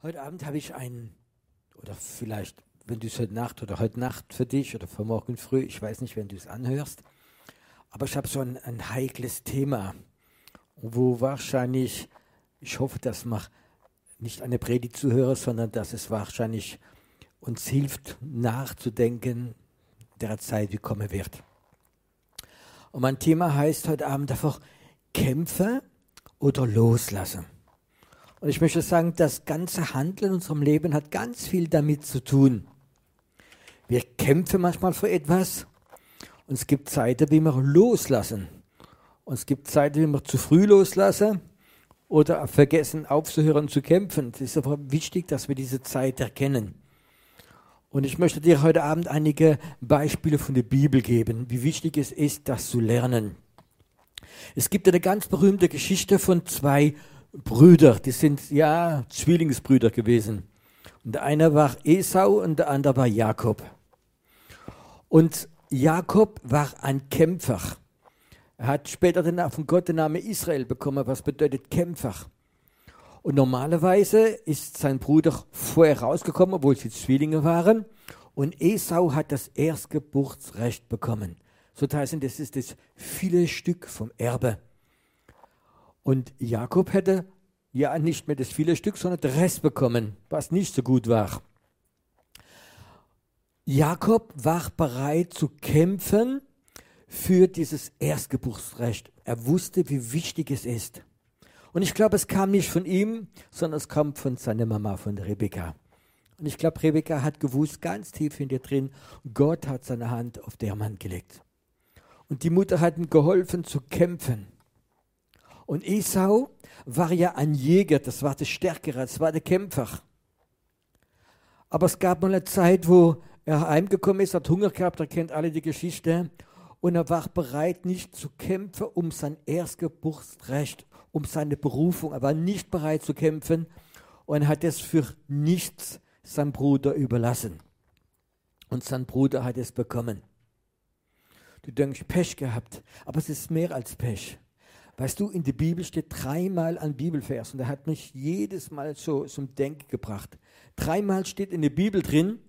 Heute Abend habe ich einen, oder vielleicht, wenn du es heute Nacht oder heute Nacht für dich oder für morgen früh, ich weiß nicht, wenn du es anhörst, aber ich habe so ein, ein heikles Thema, wo wahrscheinlich, ich hoffe, dass man nicht eine Predigt zuhöre, sondern dass es wahrscheinlich uns hilft, nachzudenken der Zeit, die kommen wird. Und mein Thema heißt heute Abend einfach Kämpfe oder loslassen. Und ich möchte sagen, das ganze Handeln in unserem Leben hat ganz viel damit zu tun. Wir kämpfen manchmal für etwas und es gibt Zeiten, wie wir loslassen. Und es gibt Zeiten, wie wir zu früh loslassen oder vergessen aufzuhören zu kämpfen. Es ist aber wichtig, dass wir diese Zeit erkennen. Und ich möchte dir heute Abend einige Beispiele von der Bibel geben, wie wichtig es ist, das zu lernen. Es gibt eine ganz berühmte Geschichte von zwei Brüder, die sind ja Zwillingsbrüder gewesen. Und der eine war Esau und der andere war Jakob. Und Jakob war ein Kämpfer. Er hat später von Gott den Namen Israel bekommen, was bedeutet Kämpfer. Und normalerweise ist sein Bruder vorher rausgekommen, obwohl sie Zwillinge waren. Und Esau hat das Erstgeburtsrecht bekommen. So heißt das ist das viele Stück vom Erbe. Und Jakob hätte ja nicht mehr das viele Stück, sondern den Rest bekommen, was nicht so gut war. Jakob war bereit zu kämpfen für dieses Erstgeburtsrecht. Er wusste, wie wichtig es ist. Und ich glaube, es kam nicht von ihm, sondern es kam von seiner Mama, von Rebekka. Und ich glaube, Rebekka hat gewusst, ganz tief in dir drin, Gott hat seine Hand auf der Mann gelegt. Und die Mutter hat ihm geholfen zu kämpfen. Und Esau war ja ein Jäger, das war der Stärkere, das war der Kämpfer. Aber es gab mal eine Zeit, wo er heimgekommen ist, hat Hunger gehabt, er kennt alle die Geschichte. Und er war bereit, nicht zu kämpfen um sein Erstgeburtsrecht, um seine Berufung. Er war nicht bereit zu kämpfen und hat es für nichts seinem Bruder überlassen. Und sein Bruder hat es bekommen. Du denkst, Pech gehabt, aber es ist mehr als Pech. Weißt du, in der Bibel steht dreimal ein Bibelvers und er hat mich jedes Mal so zum Denken gebracht. Dreimal steht in der Bibel drin,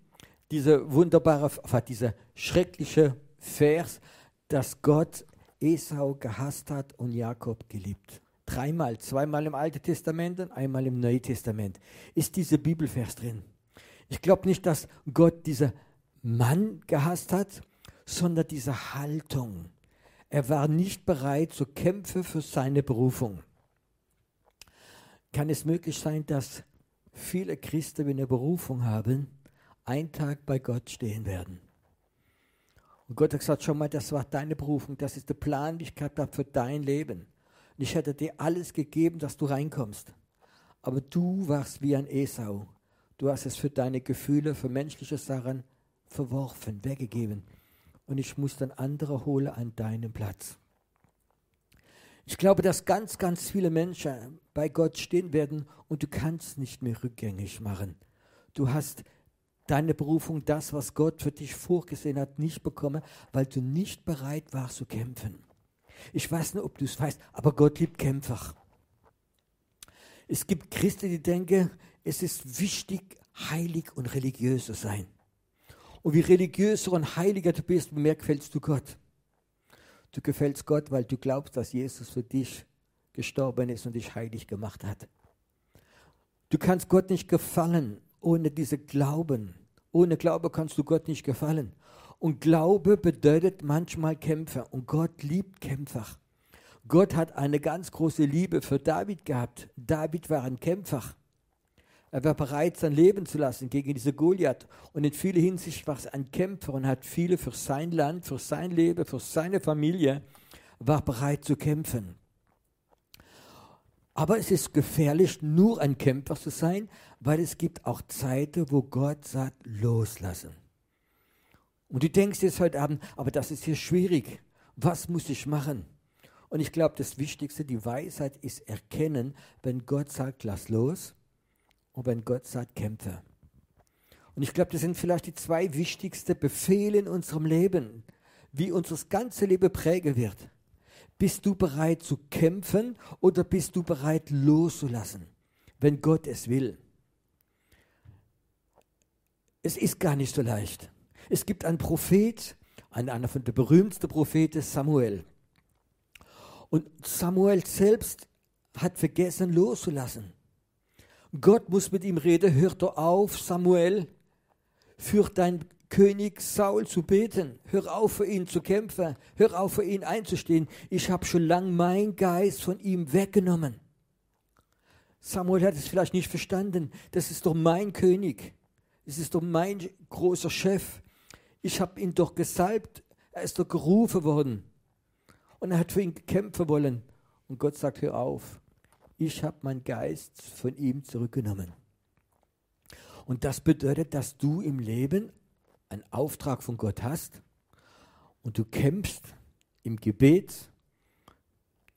dieser wunderbare, dieser schreckliche Vers, dass Gott Esau gehasst hat und Jakob geliebt. Dreimal, zweimal im Alten Testament und einmal im Neuen Testament ist dieser Bibelvers drin. Ich glaube nicht, dass Gott diesen Mann gehasst hat, sondern diese Haltung, er war nicht bereit zu kämpfen für seine Berufung. Kann es möglich sein, dass viele Christen, wenn eine Berufung haben, einen Tag bei Gott stehen werden? Und Gott hat gesagt, schon mal, das war deine Berufung, das ist der Plan, den ich gehabt habe für dein Leben. Und ich hätte dir alles gegeben, dass du reinkommst. Aber du warst wie ein Esau. Du hast es für deine Gefühle, für menschliche Sachen verworfen, weggegeben und ich muss dann andere holen an deinem Platz. Ich glaube, dass ganz, ganz viele Menschen bei Gott stehen werden und du kannst nicht mehr rückgängig machen. Du hast deine Berufung, das, was Gott für dich vorgesehen hat, nicht bekommen, weil du nicht bereit warst zu kämpfen. Ich weiß nicht, ob du es weißt, aber Gott liebt Kämpfer. Es gibt Christen, die denken, es ist wichtig, heilig und religiös zu sein. Und wie religiöser und heiliger du bist, mehr gefällst du Gott. Du gefällst Gott, weil du glaubst, dass Jesus für dich gestorben ist und dich heilig gemacht hat. Du kannst Gott nicht gefallen ohne diese Glauben. Ohne Glaube kannst du Gott nicht gefallen. Und Glaube bedeutet manchmal Kämpfer. Und Gott liebt Kämpfer. Gott hat eine ganz große Liebe für David gehabt. David war ein Kämpfer. Er war bereit, sein Leben zu lassen gegen diese Goliath. Und in vieler Hinsicht war er ein Kämpfer und hat viele für sein Land, für sein Leben, für seine Familie, war bereit zu kämpfen. Aber es ist gefährlich, nur ein Kämpfer zu sein, weil es gibt auch Zeiten, wo Gott sagt, loslassen. Und du denkst jetzt heute Abend, aber das ist hier schwierig. Was muss ich machen? Und ich glaube, das Wichtigste, die Weisheit ist erkennen, wenn Gott sagt, lass los, wenn Gott sagt, kämpfe. Und ich glaube, das sind vielleicht die zwei wichtigsten Befehle in unserem Leben, wie uns das ganze Leben prägen wird. Bist du bereit zu kämpfen oder bist du bereit loszulassen, wenn Gott es will? es ist gar nicht so leicht. Es gibt einen Prophet, einer von der berühmtesten Propheten, Samuel. Und Samuel selbst hat vergessen loszulassen. Gott muss mit ihm reden, hör doch auf, Samuel, für dein König Saul zu beten. Hör auf, für ihn zu kämpfen. Hör auf, für ihn einzustehen. Ich habe schon lange meinen Geist von ihm weggenommen. Samuel hat es vielleicht nicht verstanden. Das ist doch mein König. Das ist doch mein großer Chef. Ich habe ihn doch gesalbt. Er ist doch gerufen worden. Und er hat für ihn kämpfen wollen. Und Gott sagt, hör auf. Ich habe meinen Geist von ihm zurückgenommen. Und das bedeutet, dass du im Leben einen Auftrag von Gott hast und du kämpfst im Gebet,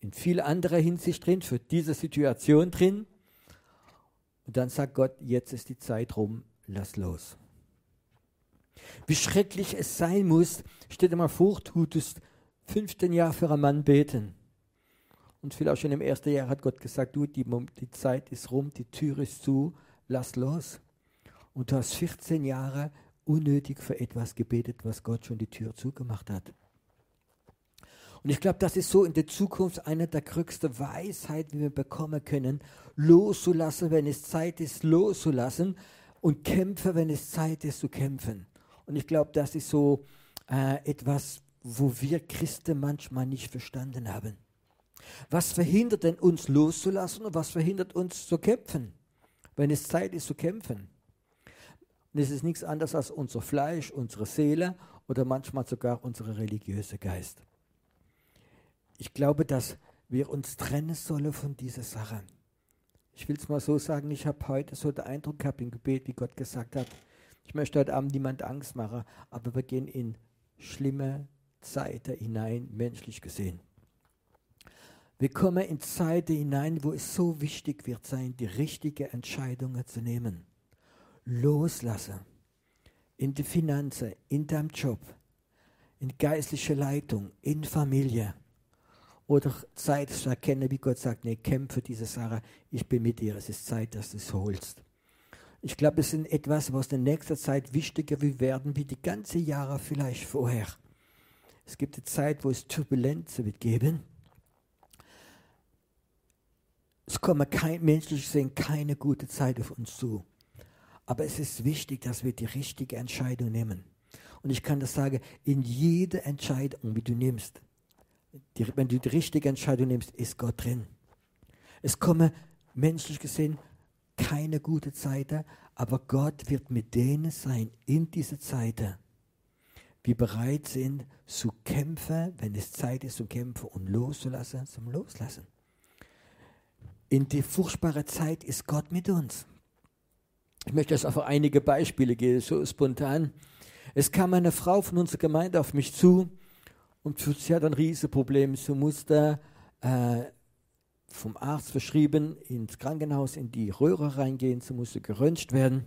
in viel anderer Hinsicht drin, für diese Situation drin. Und dann sagt Gott, jetzt ist die Zeit rum, lass los. Wie schrecklich es sein muss, stell dir mal vor, du tust 15 Jahre für einen Mann beten. Und vielleicht schon im ersten Jahr hat Gott gesagt, du, die, die Zeit ist rum, die Tür ist zu, lass los. Und du hast 14 Jahre unnötig für etwas gebetet, was Gott schon die Tür zugemacht hat. Und ich glaube, das ist so in der Zukunft eine der größten Weisheiten, die wir bekommen können, loszulassen, wenn es Zeit ist, loszulassen und kämpfen, wenn es Zeit ist, zu kämpfen. Und ich glaube, das ist so äh, etwas, wo wir Christen manchmal nicht verstanden haben. Was verhindert denn uns loszulassen und was verhindert uns zu kämpfen, wenn es Zeit ist zu kämpfen? Und es ist nichts anderes als unser Fleisch, unsere Seele oder manchmal sogar unser religiöser Geist. Ich glaube, dass wir uns trennen sollen von dieser Sache. Ich will es mal so sagen, ich habe heute so den Eindruck gehabt im Gebet, wie Gott gesagt hat, ich möchte heute Abend niemand Angst machen, aber wir gehen in schlimme Zeiten hinein, menschlich gesehen. Wir kommen in Zeiten hinein, wo es so wichtig wird sein, die richtigen Entscheidungen zu nehmen loslassen. In die Finanzen, in deinem Job, in geistlicher Leitung, in Familie. Oder Zeit zu erkennen, wie Gott sagt, nee, kämpfe diese Sache, ich bin mit dir, es ist Zeit, dass du es holst. Ich glaube, es ist etwas, was in nächster Zeit wichtiger wird werden, wie die ganzen Jahre vielleicht vorher. Es gibt eine Zeit, wo es Turbulenzen wird geben. Es kommen kein, menschlich gesehen keine gute Zeit auf uns zu. Aber es ist wichtig, dass wir die richtige Entscheidung nehmen. Und ich kann das sagen, in jeder Entscheidung, wie du nimmst, die, wenn du die richtige Entscheidung nimmst, ist Gott drin. Es kommen menschlich gesehen keine gute Zeiten, aber Gott wird mit denen sein in diese Zeiten, die bereit sind zu kämpfen, wenn es Zeit ist zu kämpfen und loszulassen, zum Loslassen. In die furchtbare Zeit ist Gott mit uns. Ich möchte jetzt einfach einige Beispiele geben, so spontan. Es kam eine Frau von unserer Gemeinde auf mich zu und sie hat ein Riesenproblem. Sie musste äh, vom Arzt verschrieben ins Krankenhaus in die Röhre reingehen. Sie musste geröntgt werden.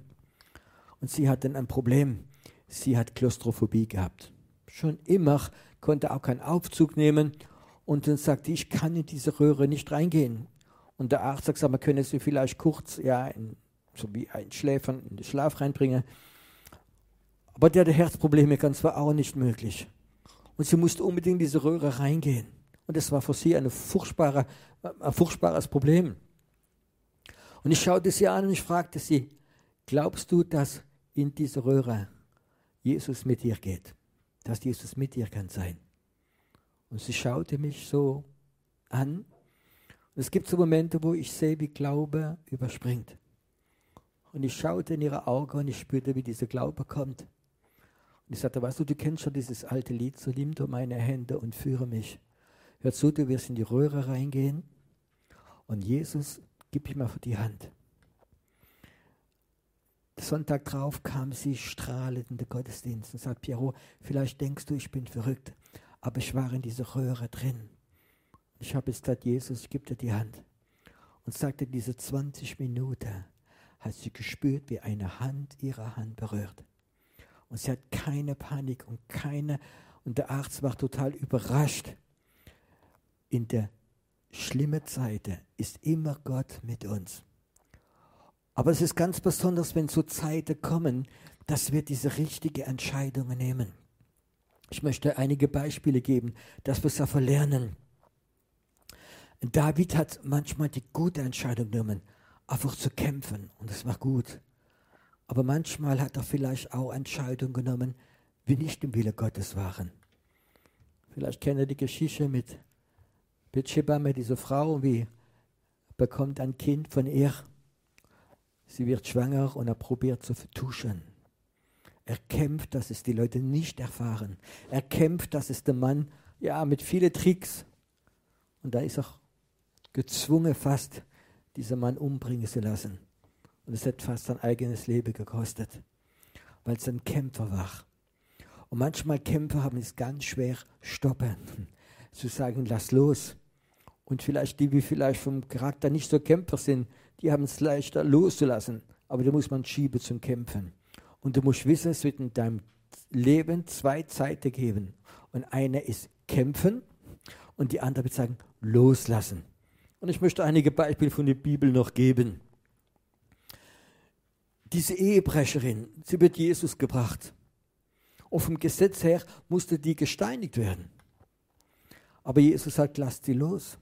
Und sie hat dann ein Problem. Sie hat Klaustrophobie gehabt. Schon immer konnte auch keinen Aufzug nehmen. Und dann sagte ich, kann in diese Röhre nicht reingehen. Und der Arzt sagt, man könne sie vielleicht kurz ja, in so wie ein Schläfern in den Schlaf reinbringen. Aber der hatte Herzprobleme ganz war auch nicht möglich. Und sie musste unbedingt in diese Röhre reingehen. Und das war für sie eine furchtbare, ein furchtbares Problem. Und ich schaute sie an und ich fragte sie, glaubst du, dass in dieser Röhre Jesus mit dir geht? Dass Jesus mit dir kann sein? Und sie schaute mich so an. Es gibt so Momente, wo ich sehe, wie Glaube überspringt. Und ich schaute in ihre Augen und ich spürte, wie dieser Glaube kommt. Und ich sagte, weißt du, du kennst schon dieses alte Lied, so nimm du meine Hände und führe mich. Hör zu, du wirst in die Röhre reingehen und Jesus, gib ihm mal die Hand. Sonntag drauf kam sie strahlend in den Gottesdienst und sagt, Piero, vielleicht denkst du, ich bin verrückt, aber ich war in dieser Röhre drin. Ich habe jetzt gesagt, Jesus, gebe dir die Hand. Und sagte diese 20 Minuten, hat sie gespürt, wie eine Hand ihre Hand berührt. Und sie hat keine Panik und keine, und der Arzt war total überrascht. In der schlimmen Zeit ist immer Gott mit uns. Aber es ist ganz besonders, wenn so Zeiten kommen, dass wir diese richtige Entscheidungen nehmen. Ich möchte einige Beispiele geben, dass wir es davon lernen. David hat manchmal die gute Entscheidung genommen, einfach zu kämpfen und das war gut. Aber manchmal hat er vielleicht auch Entscheidungen genommen, die nicht im Wille Gottes waren. Vielleicht kennt ihr die Geschichte mit Bathsheba, mit dieser Frau, wie bekommt ein Kind von ihr. Sie wird schwanger und er probiert zu vertuschen. Er kämpft, dass es die Leute nicht erfahren. Er kämpft, dass es der Mann, ja, mit vielen Tricks. Und da ist er gezwungen fast, diesen Mann umbringen zu lassen. Und es hat fast sein eigenes Leben gekostet, weil es ein Kämpfer war. Und manchmal Kämpfer haben es ganz schwer stoppen, zu sagen, lass los. Und vielleicht die, die vielleicht vom Charakter nicht so Kämpfer sind, die haben es leichter loszulassen. Aber da muss man schieben zum Kämpfen. Und du musst wissen, es wird in deinem Leben zwei Zeiten geben. Und eine ist kämpfen und die andere wird sagen, loslassen. Und ich möchte einige Beispiele von der Bibel noch geben. Diese Ehebrecherin, sie wird Jesus gebracht. Und vom Gesetz her musste die gesteinigt werden. Aber Jesus sagt, lasst sie los.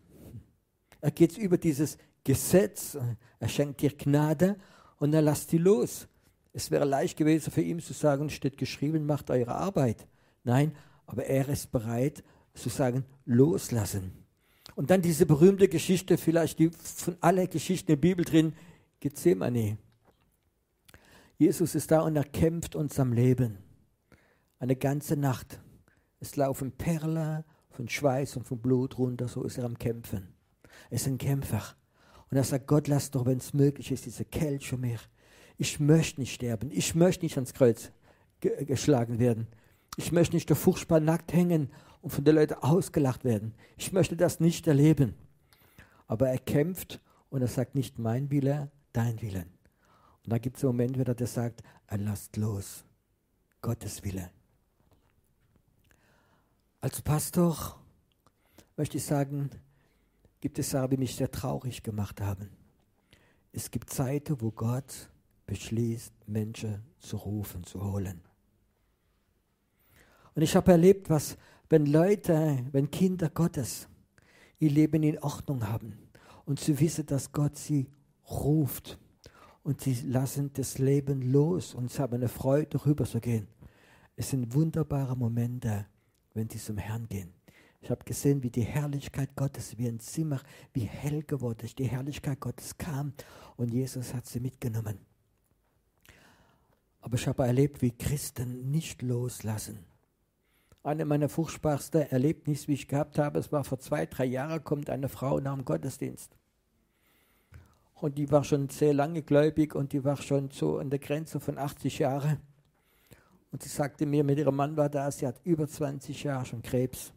Er geht über dieses Gesetz, er schenkt dir Gnade und er lasst sie los. Es wäre leicht gewesen für ihn zu sagen, steht geschrieben, macht eure Arbeit. Nein, aber er ist bereit zu sagen, loslassen. Und dann diese berühmte Geschichte, vielleicht die von allen Geschichten der Bibel drin, Gethsemane. Jesus ist da und er kämpft uns am Leben. Eine ganze Nacht. Es laufen Perlen von Schweiß und von Blut runter, so ist er am Kämpfen. Er ist ein Kämpfer. Und er sagt, Gott, lass doch, wenn es möglich ist, diese Kelch für mich ich möchte nicht sterben, ich möchte nicht ans Kreuz ge geschlagen werden. Ich möchte nicht so furchtbar nackt hängen und von den Leuten ausgelacht werden. Ich möchte das nicht erleben. Aber er kämpft und er sagt nicht mein Wille, dein Willen. Und da gibt es einen Moment, wo er sagt, er lasst los. Gottes Wille. Als Pastor möchte ich sagen, gibt es Sachen, die mich sehr traurig gemacht haben. Es gibt Zeiten, wo Gott beschließt, Menschen zu rufen, zu holen. Und ich habe erlebt, was, wenn Leute, wenn Kinder Gottes ihr Leben in Ordnung haben und sie wissen, dass Gott sie ruft und sie lassen das Leben los und sie haben eine Freude, darüber zu gehen. Es sind wunderbare Momente, wenn sie zum Herrn gehen. Ich habe gesehen, wie die Herrlichkeit Gottes, wie ein Zimmer, wie hell geworden ist. Die Herrlichkeit Gottes kam und Jesus hat sie mitgenommen. Aber ich habe erlebt, wie Christen nicht loslassen. Eine meiner furchtbarsten Erlebnisse, wie ich gehabt habe, es war vor zwei, drei Jahren, kommt eine Frau nach dem Gottesdienst. Und die war schon sehr lange gläubig und die war schon so an der Grenze von 80 Jahren. Und sie sagte mir, mit ihrem Mann war da, sie hat über 20 Jahre schon Krebs.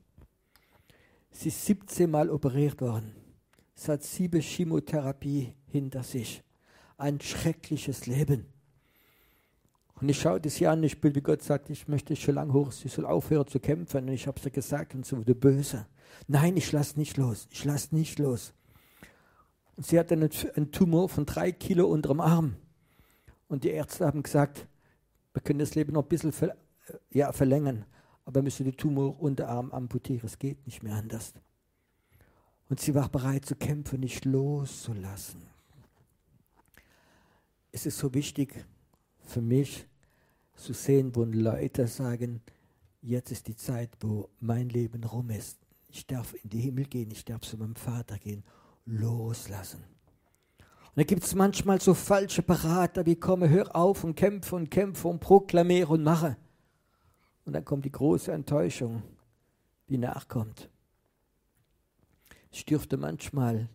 Sie ist 17 Mal operiert worden. Sie hat sieben Chemotherapie hinter sich. Ein schreckliches Leben. Und ich schaue das Jahr an, ich bin, wie Gott sagt, ich möchte schon lange hoch, sie soll aufhören zu kämpfen. Und ich habe sie gesagt und sie wurde böse. Nein, ich lasse nicht los, ich lasse nicht los. Und sie hatte einen, einen Tumor von drei Kilo unter dem Arm. Und die Ärzte haben gesagt, wir können das Leben noch ein bisschen ver, ja, verlängern, aber wir müssen den Tumor unter Arm amputieren, es geht nicht mehr anders. Und sie war bereit zu kämpfen, nicht loszulassen. Es ist so wichtig, für mich zu sehen, wo Leute sagen, jetzt ist die Zeit, wo mein Leben rum ist. Ich darf in den Himmel gehen, ich darf zu meinem Vater gehen, loslassen. Und da gibt es manchmal so falsche Berater, wie komme, hör auf und kämpfe und kämpfe und proklamiere und mache. Und dann kommt die große Enttäuschung, die nachkommt. Ich dürfte manchmal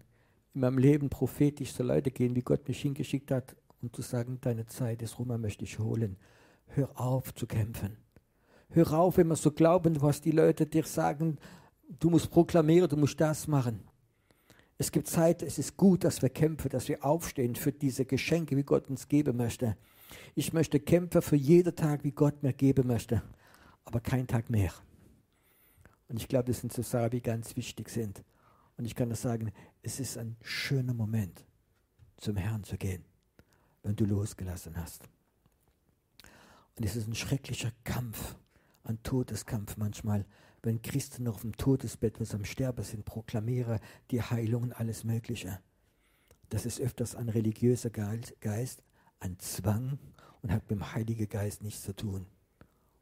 in meinem Leben prophetisch zu Leute gehen, wie Gott mich hingeschickt hat, und zu sagen, deine Zeit ist rum, er möchte dich holen. Hör auf zu kämpfen. Hör auf, immer so glauben, was die Leute dir sagen, du musst proklamieren, du musst das machen. Es gibt Zeit, es ist gut, dass wir kämpfen, dass wir aufstehen für diese Geschenke, wie Gott uns geben möchte. Ich möchte kämpfen für jeden Tag, wie Gott mir geben möchte, aber kein Tag mehr. Und ich glaube, das sind so Sachen, die ganz wichtig sind. Und ich kann das sagen, es ist ein schöner Moment, zum Herrn zu gehen wenn du losgelassen hast. Und es ist ein schrecklicher Kampf, ein Todeskampf manchmal, wenn Christen noch auf dem Todesbett, wo sie am Sterben sind, proklamiere die Heilung und alles Mögliche. Das ist öfters ein religiöser Geist, ein Zwang und hat mit dem Heiligen Geist nichts zu tun.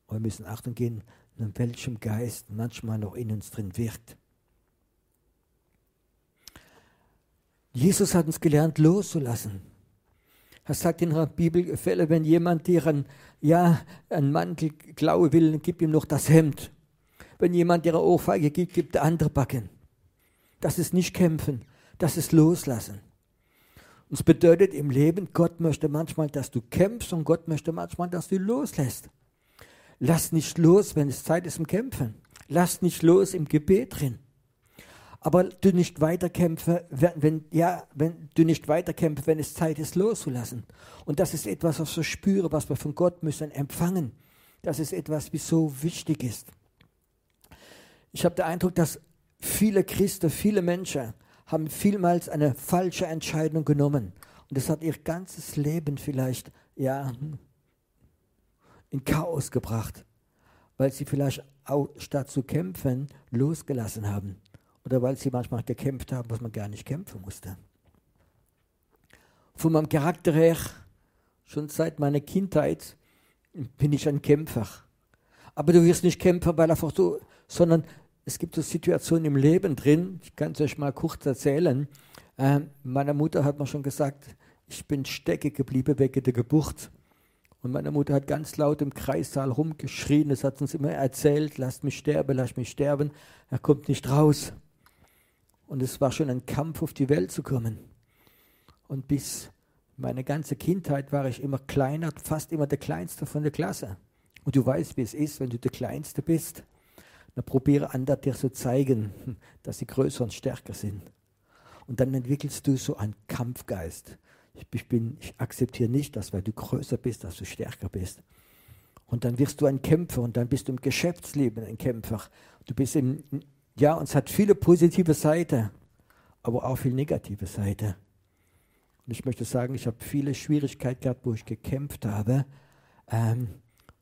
Und wir müssen Achtung geben, in welchem Geist manchmal noch in uns drin wirkt. Jesus hat uns gelernt, loszulassen. Er sagt in der Bibelfälle, wenn jemand dir einen, ja, einen Mantel klauen will, gib ihm noch das Hemd. Wenn jemand dir eine Ohrfeige gibt, gibt der andere Backen. Das ist nicht kämpfen, das ist loslassen. Und es bedeutet im Leben, Gott möchte manchmal, dass du kämpfst und Gott möchte manchmal, dass du loslässt. Lass nicht los, wenn es Zeit ist im Kämpfen. Lass nicht los im Gebet drin. Aber du nicht weiterkämpfe, wenn, wenn, ja, wenn du nicht weiterkämpfe, wenn es Zeit ist, loszulassen. Und das ist etwas, was wir spüren, was wir von Gott müssen empfangen. Das ist etwas, wie so wichtig ist. Ich habe den Eindruck, dass viele Christen, viele Menschen haben vielmals eine falsche Entscheidung genommen. Und das hat ihr ganzes Leben vielleicht, ja, in Chaos gebracht, weil sie vielleicht auch statt zu kämpfen losgelassen haben oder weil sie manchmal gekämpft haben, was man gar nicht kämpfen musste. Von meinem Charakter her, schon seit meiner Kindheit, bin ich ein Kämpfer. Aber du wirst nicht Kämpfer, weil einfach so, sondern es gibt so Situationen im Leben drin, ich kann es euch mal kurz erzählen. Äh, meiner Mutter hat mir schon gesagt, ich bin stecke geblieben wegen der Geburt. Und meine Mutter hat ganz laut im Kreissaal rumgeschrien, das hat uns immer erzählt, lasst mich sterben, lasst mich sterben, er kommt nicht raus. Und es war schon ein Kampf, auf die Welt zu kommen. Und bis meine ganze Kindheit war ich immer kleiner, fast immer der Kleinste von der Klasse. Und du weißt, wie es ist, wenn du der Kleinste bist. Dann probiere andere dir zu zeigen, dass sie größer und stärker sind. Und dann entwickelst du so einen Kampfgeist. Ich, bin, ich akzeptiere nicht, dass weil du größer bist, dass du stärker bist. Und dann wirst du ein Kämpfer und dann bist du im Geschäftsleben ein Kämpfer. Du bist im, ja, und es hat viele positive Seiten, aber auch viel negative Seiten. Und ich möchte sagen, ich habe viele Schwierigkeiten gehabt, wo ich gekämpft habe, ähm,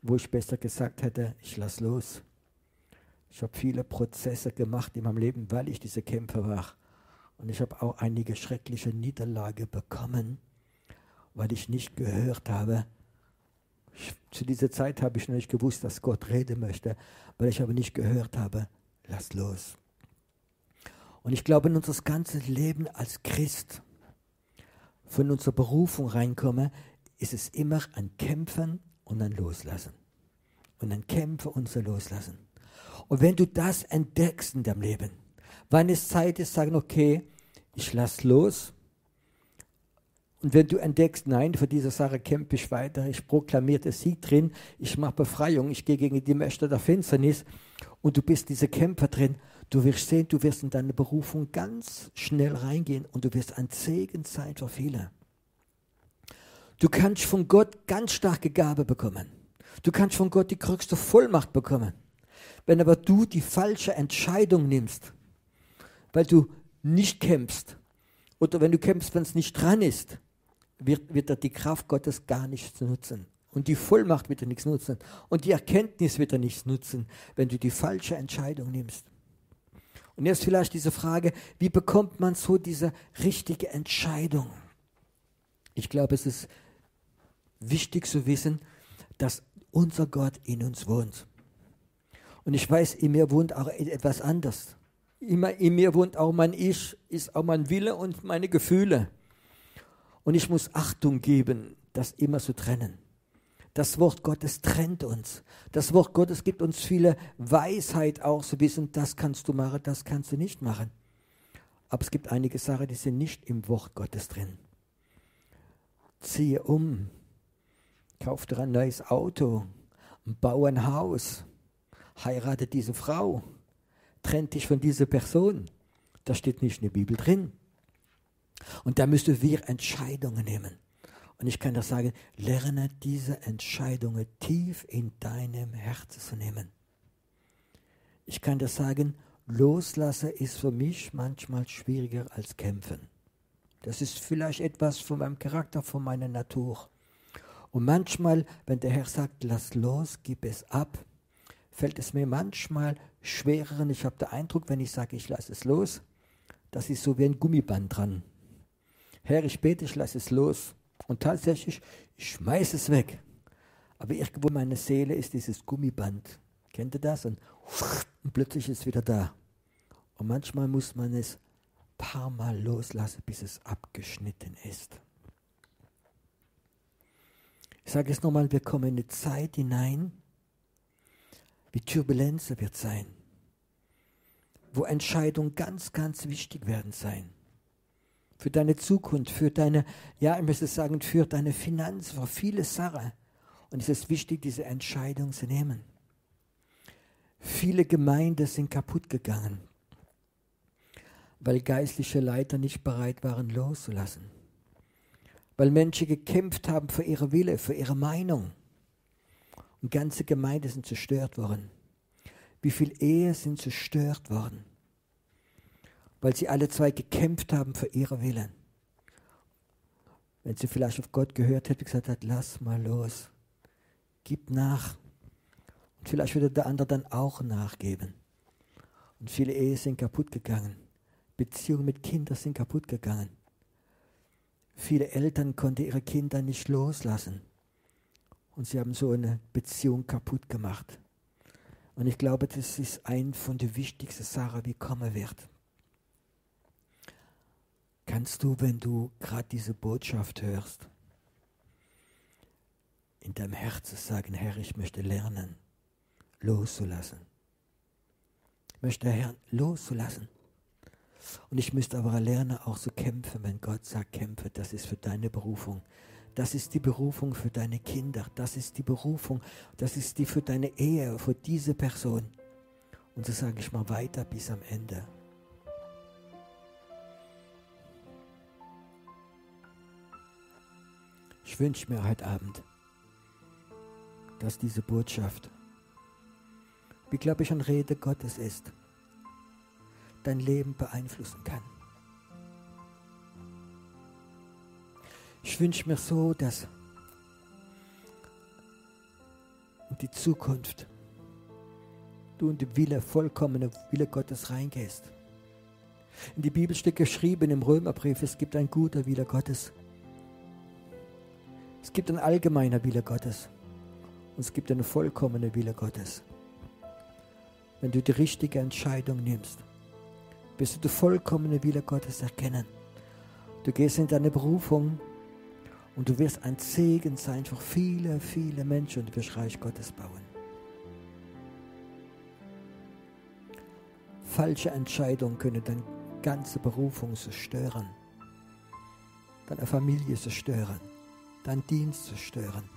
wo ich besser gesagt hätte, ich lass los. Ich habe viele Prozesse gemacht in meinem Leben, weil ich diese Kämpfer war. Und ich habe auch einige schreckliche Niederlage bekommen, weil ich nicht gehört habe. Ich, zu dieser Zeit habe ich noch nicht gewusst, dass Gott reden möchte, weil ich aber nicht gehört habe, lass los. Und ich glaube, in unser ganzes Leben als Christ, von unserer Berufung reinkomme, ist es immer ein Kämpfen und ein Loslassen. Und ein Kämpfen und ein Loslassen. Und wenn du das entdeckst in deinem Leben, wann es Zeit ist, sagen, okay, ich lass los. Und wenn du entdeckst, nein, für diese Sache kämpfe ich weiter, ich proklamiere den Sieg drin, ich mache Befreiung, ich gehe gegen die Mächte der Finsternis und du bist dieser Kämpfer drin, du wirst sehen, du wirst in deine Berufung ganz schnell reingehen und du wirst ein Segen sein für viele. Du kannst von Gott ganz starke Gabe bekommen. Du kannst von Gott die größte Vollmacht bekommen. Wenn aber du die falsche Entscheidung nimmst, weil du nicht kämpfst oder wenn du kämpfst, wenn es nicht dran ist, wird, wird er die Kraft Gottes gar nichts nutzen. Und die Vollmacht wird er nichts nutzen. Und die Erkenntnis wird er nichts nutzen, wenn du die falsche Entscheidung nimmst. Und jetzt vielleicht diese Frage, wie bekommt man so diese richtige Entscheidung? Ich glaube, es ist wichtig zu wissen, dass unser Gott in uns wohnt. Und ich weiß, in mir wohnt auch etwas anderes. Immer in mir wohnt auch mein Ich, ist auch mein Wille und meine Gefühle. Und ich muss Achtung geben, das immer zu trennen. Das Wort Gottes trennt uns. Das Wort Gottes gibt uns viele Weisheit auch zu wissen, das kannst du machen, das kannst du nicht machen. Aber es gibt einige Sachen, die sind nicht im Wort Gottes drin. Ziehe um, kauf dir ein neues Auto, baue ein Haus, heirate diese Frau trennt dich von dieser Person. Das steht nicht in der Bibel drin. Und da müssen wir Entscheidungen nehmen. Und ich kann das sagen, lerne diese Entscheidungen tief in deinem Herzen zu nehmen. Ich kann das sagen, loslassen ist für mich manchmal schwieriger als kämpfen. Das ist vielleicht etwas von meinem Charakter, von meiner Natur. Und manchmal, wenn der Herr sagt, lass los, gib es ab, fällt es mir manchmal schwerer. Und ich habe den Eindruck, wenn ich sage, ich lasse es los, das ist so wie ein Gummiband dran. Herr, ich bete, ich lasse es los. Und tatsächlich, ich schmeiße es weg. Aber irgendwo in meiner Seele ist dieses Gummiband. Kennt ihr das? Und, und plötzlich ist es wieder da. Und manchmal muss man es ein paar Mal loslassen, bis es abgeschnitten ist. Ich sage es nochmal, wir kommen in eine Zeit hinein, wie Turbulenz wird sein, wo Entscheidungen ganz, ganz wichtig werden sein. Für deine Zukunft, für deine, ja, ich müsste sagen, für deine Finanzen, für viele Sachen. Und es ist wichtig, diese Entscheidung zu nehmen. Viele Gemeinden sind kaputt gegangen, weil geistliche Leiter nicht bereit waren, loszulassen. Weil Menschen gekämpft haben für ihre Wille, für ihre Meinung. Und ganze Gemeinden sind zerstört worden. Wie viele Ehen sind zerstört worden? Weil sie alle zwei gekämpft haben für ihre Willen. Wenn sie vielleicht auf Gott gehört hätte, gesagt hat, lass mal los. Gib nach. Und vielleicht würde der andere dann auch nachgeben. Und viele Ehen sind kaputt gegangen. Beziehungen mit Kindern sind kaputt gegangen. Viele Eltern konnten ihre Kinder nicht loslassen. Und sie haben so eine Beziehung kaputt gemacht. Und ich glaube, das ist ein von den wichtigsten Sachen, wie kommen wird. Kannst du, wenn du gerade diese Botschaft hörst, in deinem Herzen sagen, Herr, ich möchte lernen, loszulassen. Ich möchte, Herr, loszulassen. Und ich müsste aber lernen, auch zu kämpfen, wenn Gott sagt, kämpfe, das ist für deine Berufung. Das ist die Berufung für deine Kinder. Das ist die Berufung. Das ist die für deine Ehe, für diese Person. Und so sage ich mal weiter bis am Ende. Ich wünsche mir heute Abend, dass diese Botschaft, wie glaube ich, ein Rede Gottes ist, dein Leben beeinflussen kann. Ich wünsche mir so, dass in die Zukunft du in die Wille, vollkommene Wille Gottes reingehst. In die Bibel steht geschrieben im Römerbrief, es gibt ein guter Wille Gottes. Es gibt ein allgemeiner Wille Gottes. Und es gibt eine vollkommene Wille Gottes. Wenn du die richtige Entscheidung nimmst, wirst du die vollkommene Wille Gottes erkennen. Du gehst in deine Berufung und du wirst ein Segen sein für viele, viele Menschen die das Reich Gottes bauen. Falsche Entscheidungen können deine ganze Berufung zerstören, deine Familie zerstören, deinen Dienst zerstören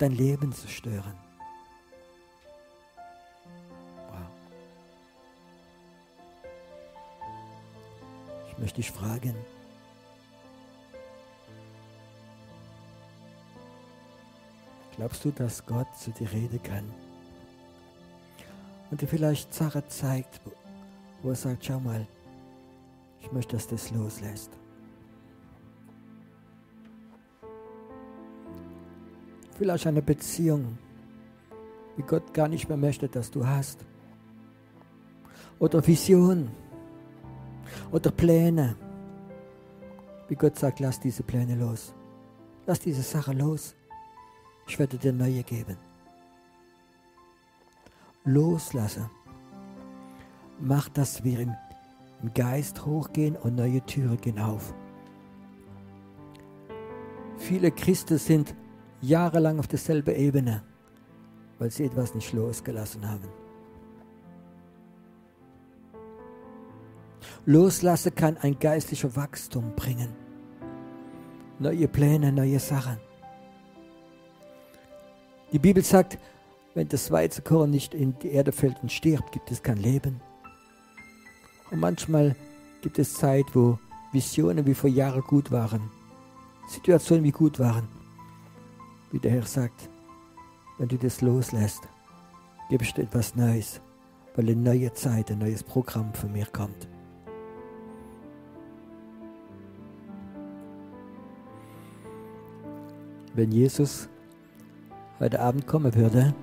dein Leben zerstören. Wow. Ich möchte dich fragen, glaubst du, dass Gott zu dir reden kann? Und dir vielleicht Sachen zeigt, wo er sagt, schau mal, ich möchte, dass das loslässt. Vielleicht eine Beziehung, die Gott gar nicht mehr möchte, dass du hast. Oder Vision. Oder Pläne. Wie Gott sagt, lass diese Pläne los. Lass diese Sache los. Ich werde dir neue geben. Loslassen. Mach, dass wir im Geist hochgehen und neue Türen gehen auf. Viele Christen sind jahrelang auf derselben Ebene, weil sie etwas nicht losgelassen haben. Loslassen kann ein geistliches Wachstum bringen. Neue Pläne, neue Sachen. Die Bibel sagt, wenn das Weizenkorn nicht in die Erde fällt und stirbt, gibt es kein Leben. Und manchmal gibt es Zeit, wo Visionen wie vor Jahren gut waren, Situationen wie gut waren, wie der Herr sagt, wenn du das loslässt, gibst du etwas Neues, weil eine neue Zeit, ein neues Programm von mir kommt. wenn Jesus heute Abend kommen würde,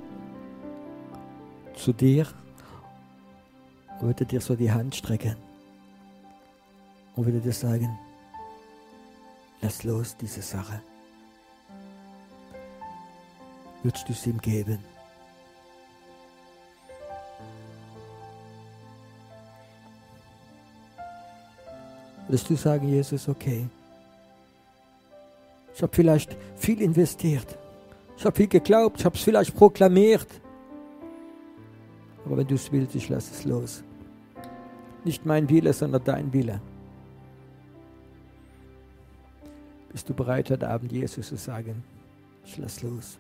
zu dir, würde dir so die Hand strecken und würde dir sagen, lass los diese Sache. Würdest du es ihm geben? Würdest du sagen, Jesus, okay. Ich habe vielleicht viel investiert. Ich habe viel geglaubt. Ich habe es vielleicht proklamiert. Aber wenn du es willst, ich lasse es los. Nicht mein Wille, sondern dein Wille. Bist du bereit, heute Abend Jesus zu sagen, ich lass los?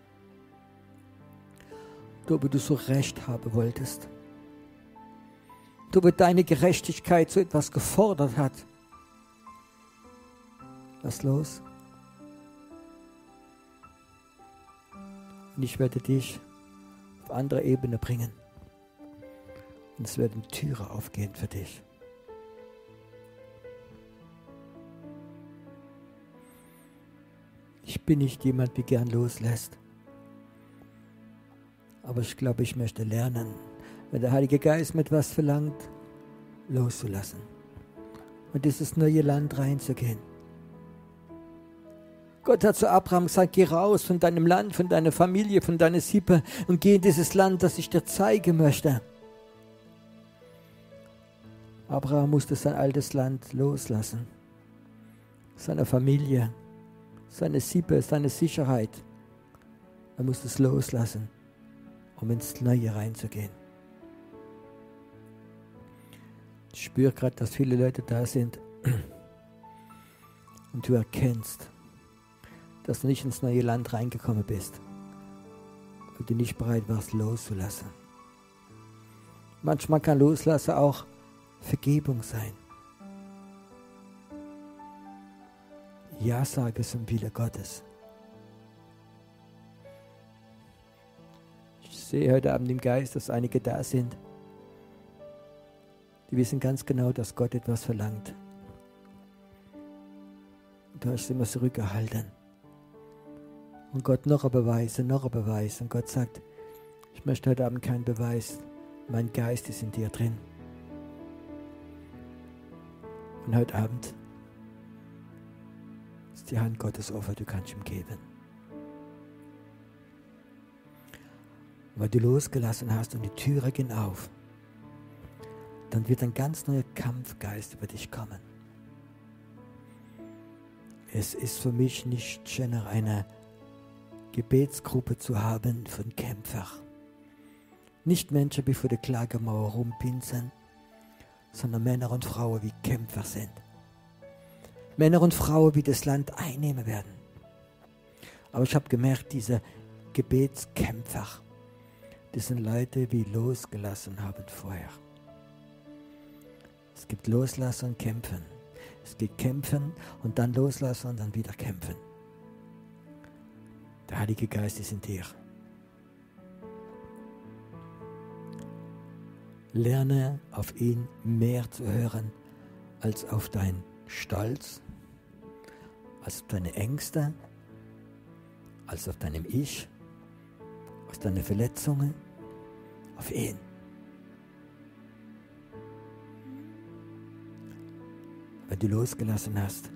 Wo du so Recht haben wolltest. Du, wo deine Gerechtigkeit so etwas gefordert hat. Lass los. Und ich werde dich auf andere Ebene bringen. Und es werden Türen aufgehen für dich. Ich bin nicht jemand, wie gern loslässt. Aber ich glaube, ich möchte lernen, wenn der Heilige Geist mit was verlangt, loszulassen. Und dieses neue Land reinzugehen. Gott hat zu Abraham gesagt, geh raus von deinem Land, von deiner Familie, von deiner Sippe und geh in dieses Land, das ich dir zeigen möchte. Abraham musste sein altes Land loslassen, seine Familie, seine Sippe, seine Sicherheit. Er musste es loslassen, um ins Neue reinzugehen. Ich spüre gerade, dass viele Leute da sind und du erkennst, dass du nicht ins neue Land reingekommen bist, weil du nicht bereit warst, loszulassen. Manchmal kann Loslassen auch Vergebung sein. Ja sage zum Wille Gottes. Sehe heute Abend im Geist, dass einige da sind, die wissen ganz genau, dass Gott etwas verlangt. du hast immer zurückgehalten. Und Gott noch ein Beweis und noch ein Beweis. Und Gott sagt, ich möchte heute Abend keinen Beweis. Mein Geist ist in dir drin. Und heute Abend ist die Hand Gottes offen, du kannst ihm geben. Weil du losgelassen hast und die Türe gehen auf, dann wird ein ganz neuer Kampfgeist über dich kommen. Es ist für mich nicht schon eine Gebetsgruppe zu haben von Kämpfern. Nicht Menschen, die vor der Klagemauer rumpinseln, sondern Männer und Frauen, wie Kämpfer sind. Männer und Frauen, die das Land einnehmen werden. Aber ich habe gemerkt, diese Gebetskämpfer, das sind Leute, die losgelassen haben vorher. Es gibt Loslassen und Kämpfen. Es gibt Kämpfen und dann loslassen und dann wieder kämpfen. Der Heilige Geist ist in dir. Lerne auf ihn mehr zu hören als auf deinen Stolz, als auf deine Ängste, als auf deinem Ich, auf deine Verletzungen, auf ihn. Wenn du losgelassen hast,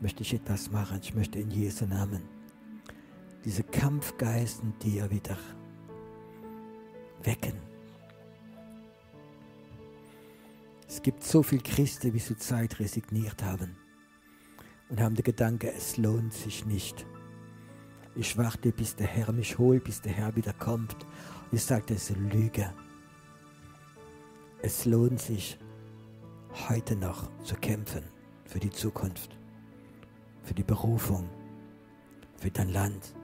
möchte ich etwas machen. Ich möchte in Jesu Namen diese Kampfgeist in dir wieder wecken. Es gibt so viele Christen, wie zur Zeit resigniert haben und haben den Gedanke, es lohnt sich nicht. Ich warte, bis der Herr mich holt, bis der Herr wieder kommt. Ich sage, das ist Lüge. Es lohnt sich, heute noch zu kämpfen für die Zukunft, für die Berufung, für dein Land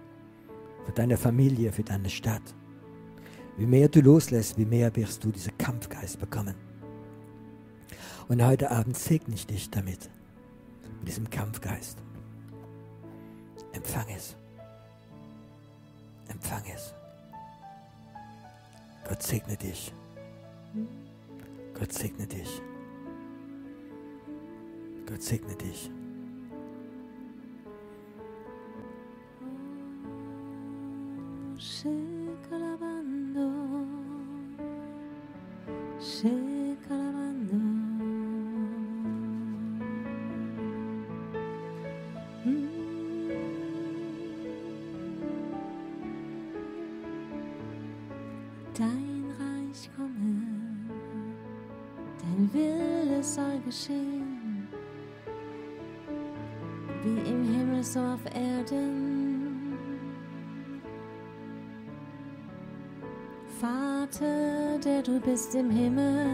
für deine Familie, für deine Stadt. Wie mehr du loslässt, wie mehr wirst du diesen Kampfgeist bekommen. Und heute Abend segne ich dich damit, mit diesem Kampfgeist. Empfang es. Empfang es. Gott segne dich. Gott segne dich. Gott segne dich. Schön. ist im Himmel.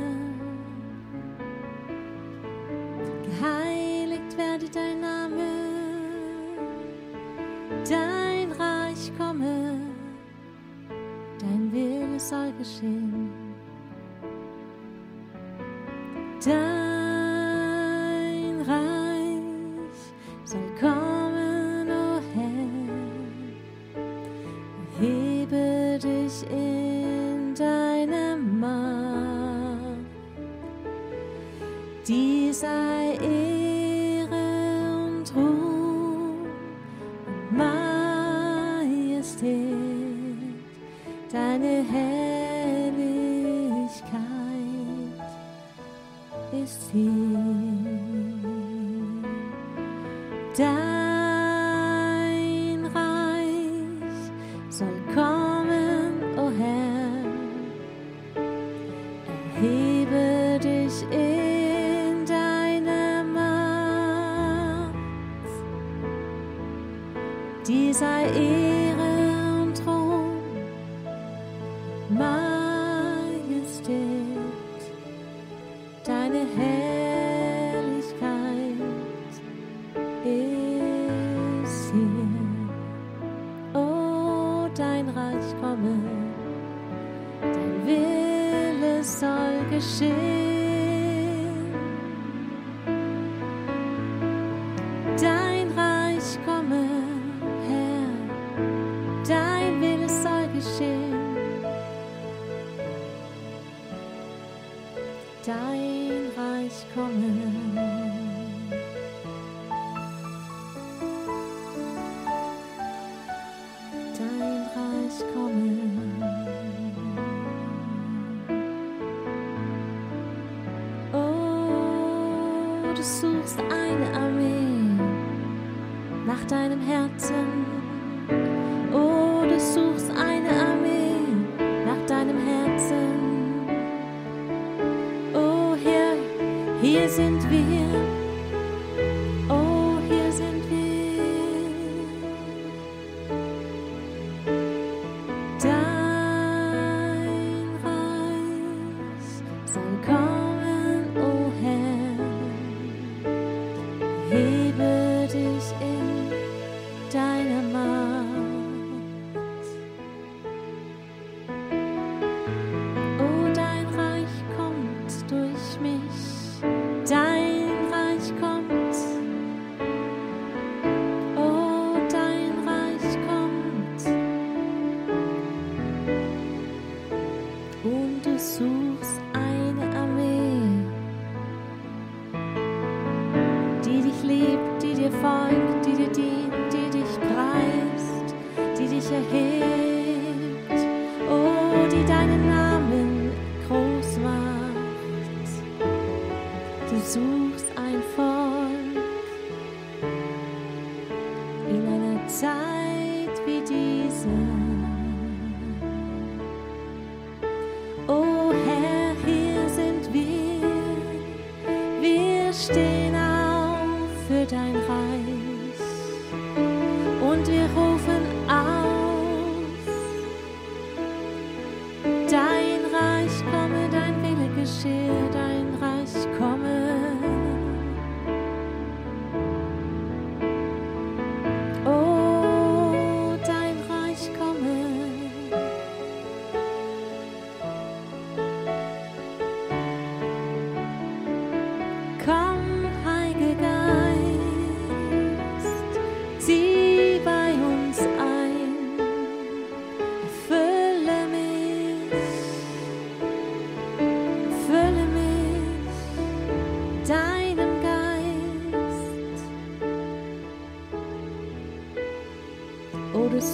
Geheiligt werde dein Name, dein Reich komme, dein Wille soll geschehen. Dein Deine Herrlichkeit ist hier. Dein Reich soll kommen, o oh Herr. Erhebe dich in deiner Macht. Dieser ist geschehen. Dein Reich komme, Herr, dein Wille soll geschehen. Dein Reich komme. deinem Herzen. Oh, du suchst eine Armee nach deinem Herzen. Oh Herr, hier sind wir.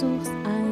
source à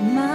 Mein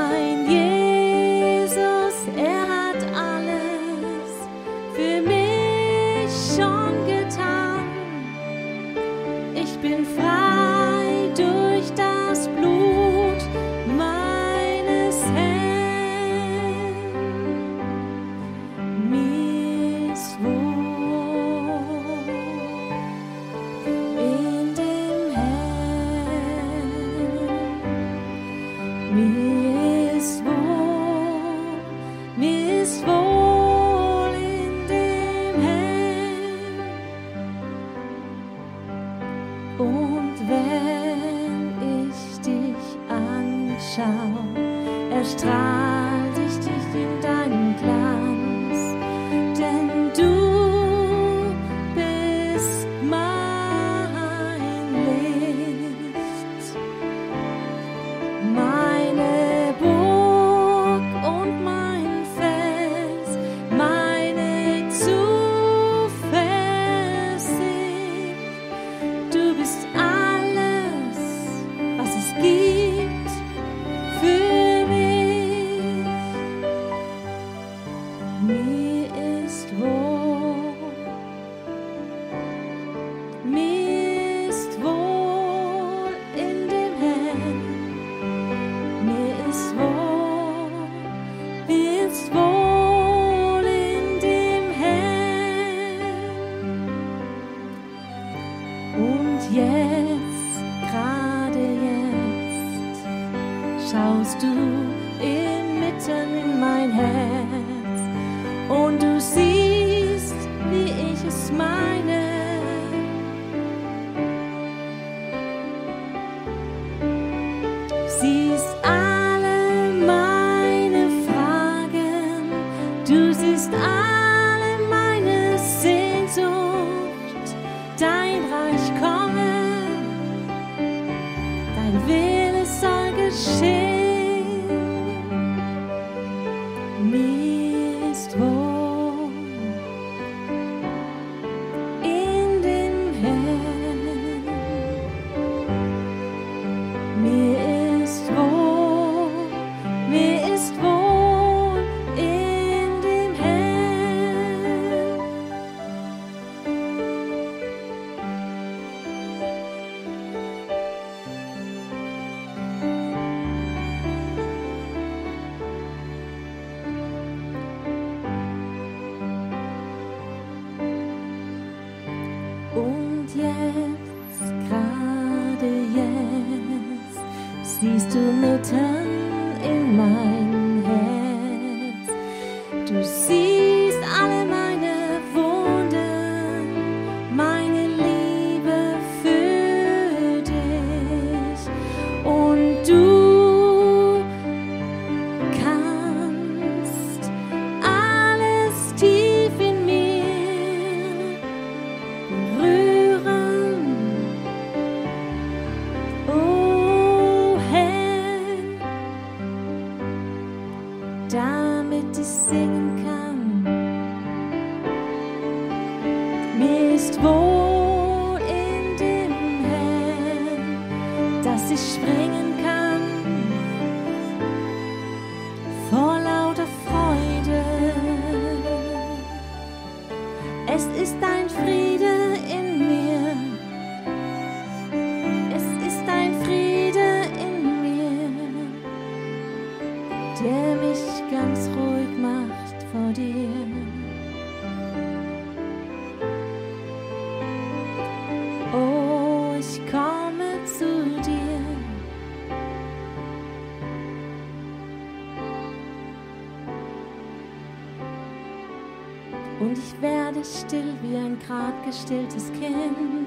still wie ein grad gestilltes Kind.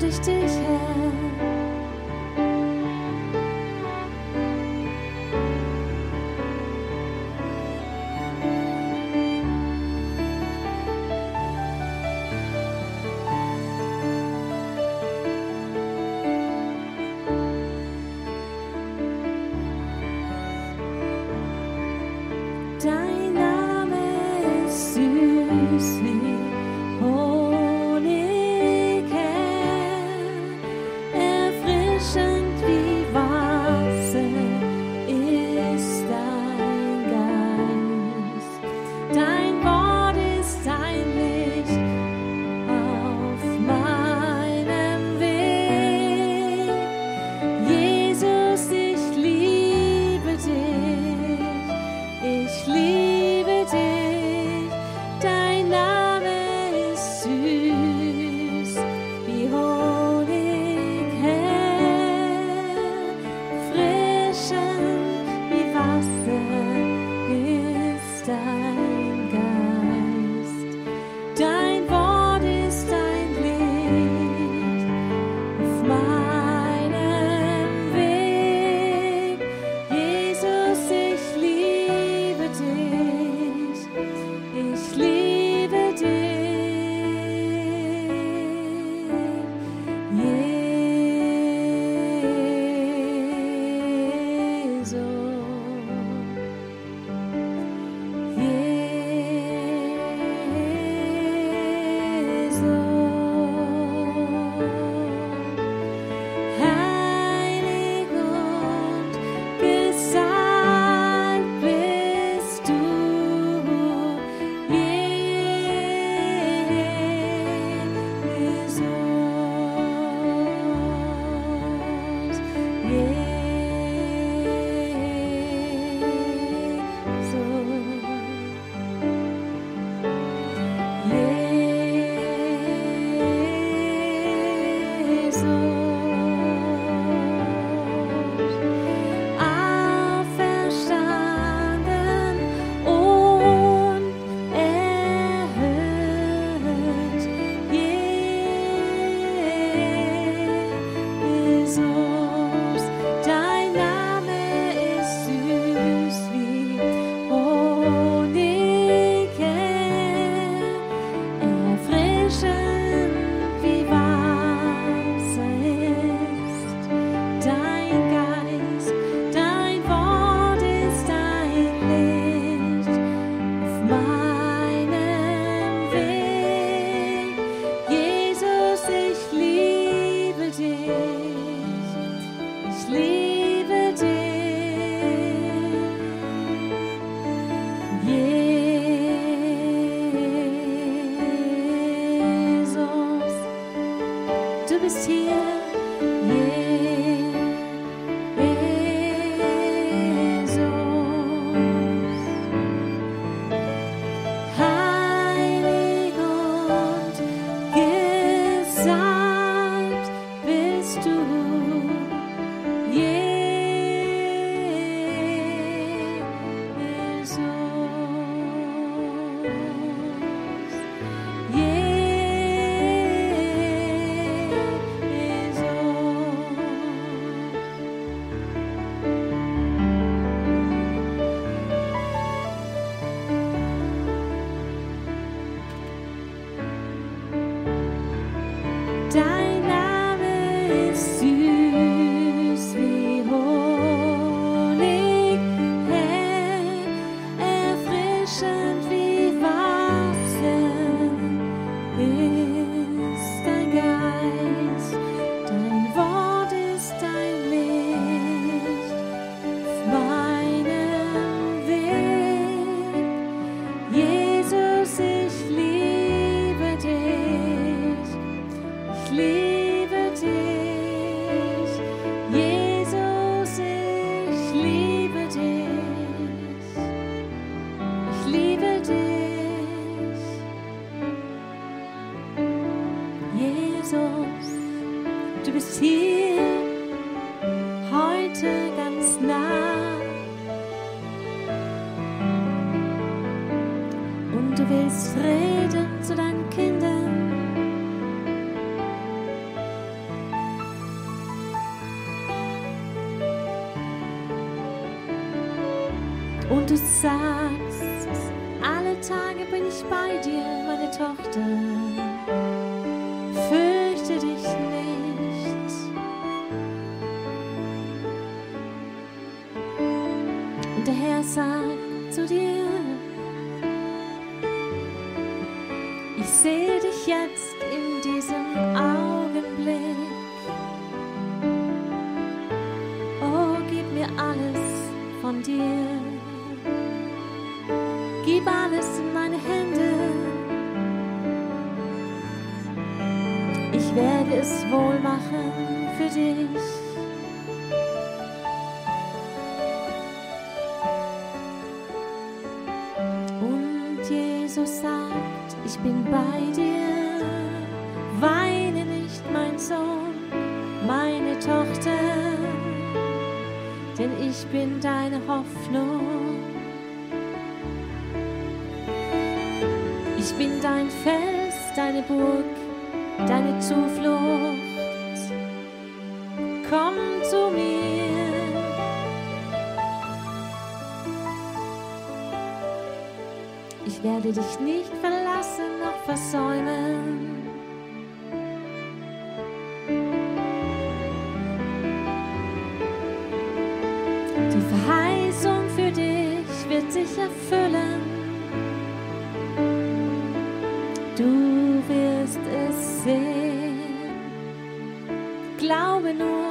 Durch dich, bin deine Hoffnung. Ich bin dein Fels, deine Burg, deine Zuflucht. Komm zu mir. Ich werde dich nicht verlassen noch versäumen. Sich erfüllen. Du wirst es sehen. Glaube nur.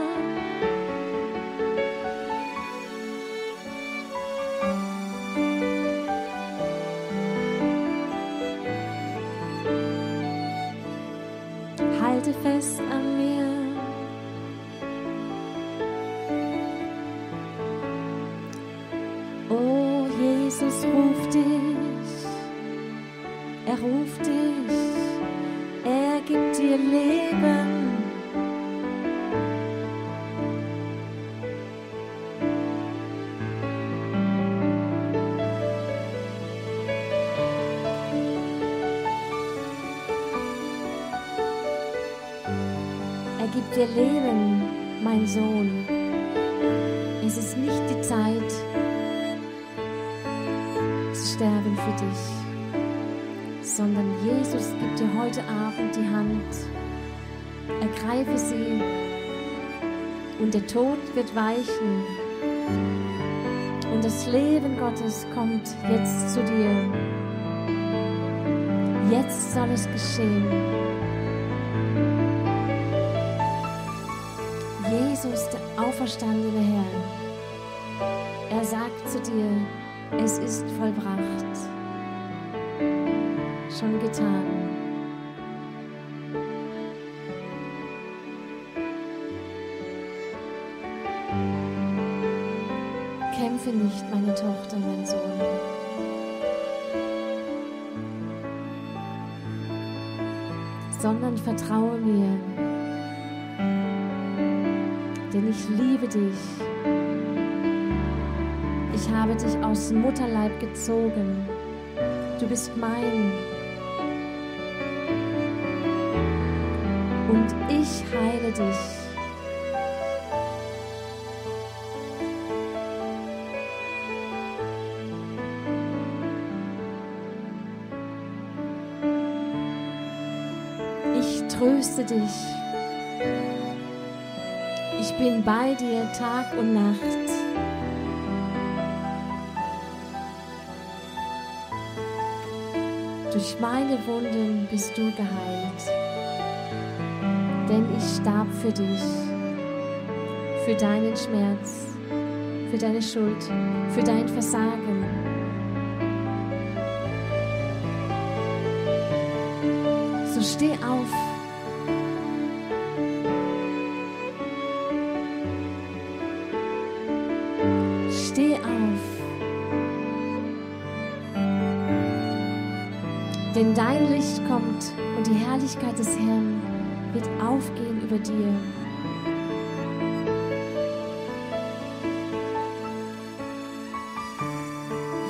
Dir Leben, mein Sohn. Es ist nicht die Zeit zu sterben für dich, sondern Jesus gibt dir heute Abend die Hand. Ergreife sie und der Tod wird weichen. Und das Leben Gottes kommt jetzt zu dir. Jetzt soll es geschehen. Auferstandene Herr, er sagt zu dir, es ist vollbracht, schon getan. Kämpfe nicht, meine Tochter, mein Sohn. Sondern vertraue mir, denn ich liebe dich. Ich habe dich aus Mutterleib gezogen. Du bist mein. Und ich heile dich. Ich tröste dich. Ich bin bei dir Tag und Nacht. Durch meine Wunden bist du geheilt. Denn ich starb für dich, für deinen Schmerz, für deine Schuld, für dein Versagen. So steh auf. Denn dein Licht kommt und die Herrlichkeit des Herrn wird aufgehen über dir.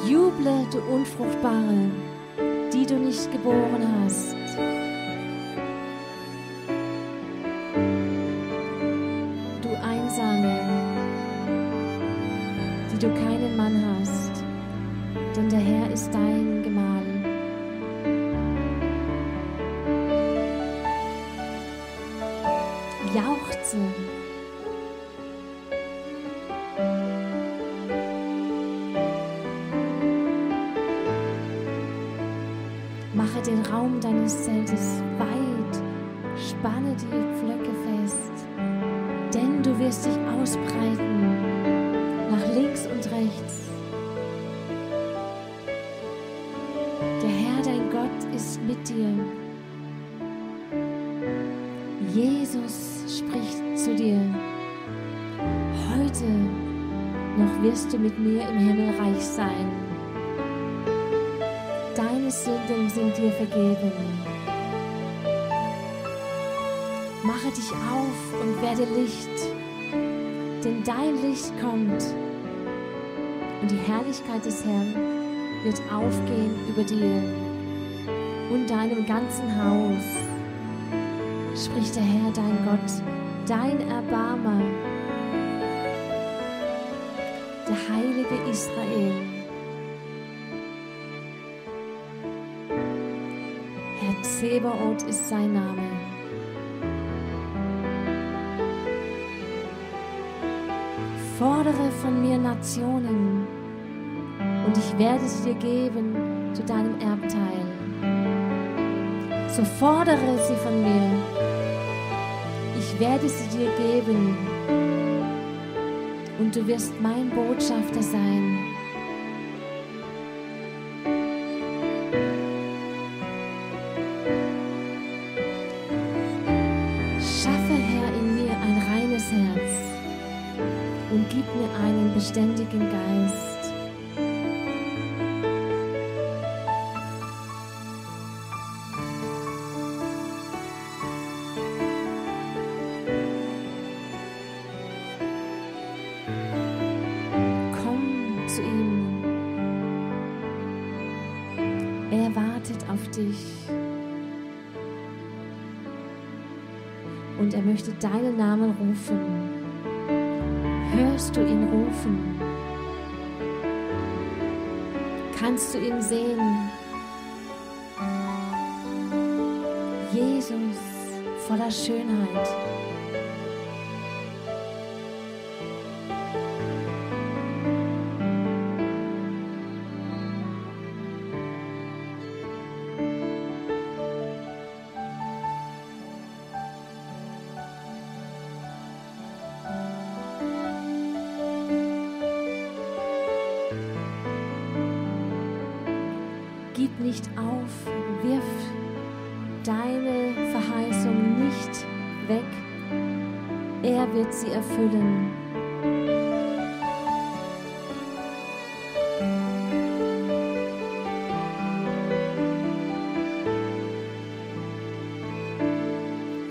Juble, du Unfruchtbare, die du nicht geboren hast. Deines Zeltes weit, spanne die Pflöcke fest, denn du wirst dich ausbreiten nach links und rechts. Der Herr, dein Gott, ist mit dir. Jesus spricht zu dir. Heute noch wirst du mit mir im Himmelreich sein. Deine Sünden sind dir vergeben. Mache dich auf und werde Licht, denn dein Licht kommt und die Herrlichkeit des Herrn wird aufgehen über dir und deinem ganzen Haus, spricht der Herr, dein Gott, dein Erbarmer, der Heilige Israel. Zebaoth ist sein Name. Fordere von mir Nationen und ich werde sie dir geben zu deinem Erbteil. So fordere sie von mir, ich werde sie dir geben und du wirst mein Botschafter sein. Deinen Namen rufen. Hörst du ihn rufen? Kannst du ihn sehen? Jesus voller Schönheit. Gib nicht auf, wirf deine Verheißung nicht weg. Er wird sie erfüllen.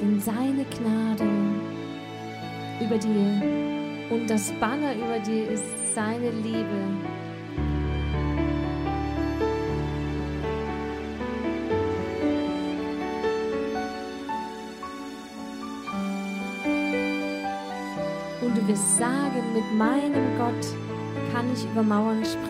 Denn seine Gnade über dir und das Banner über dir ist seine Liebe. Gott kann ich über Mauern springen.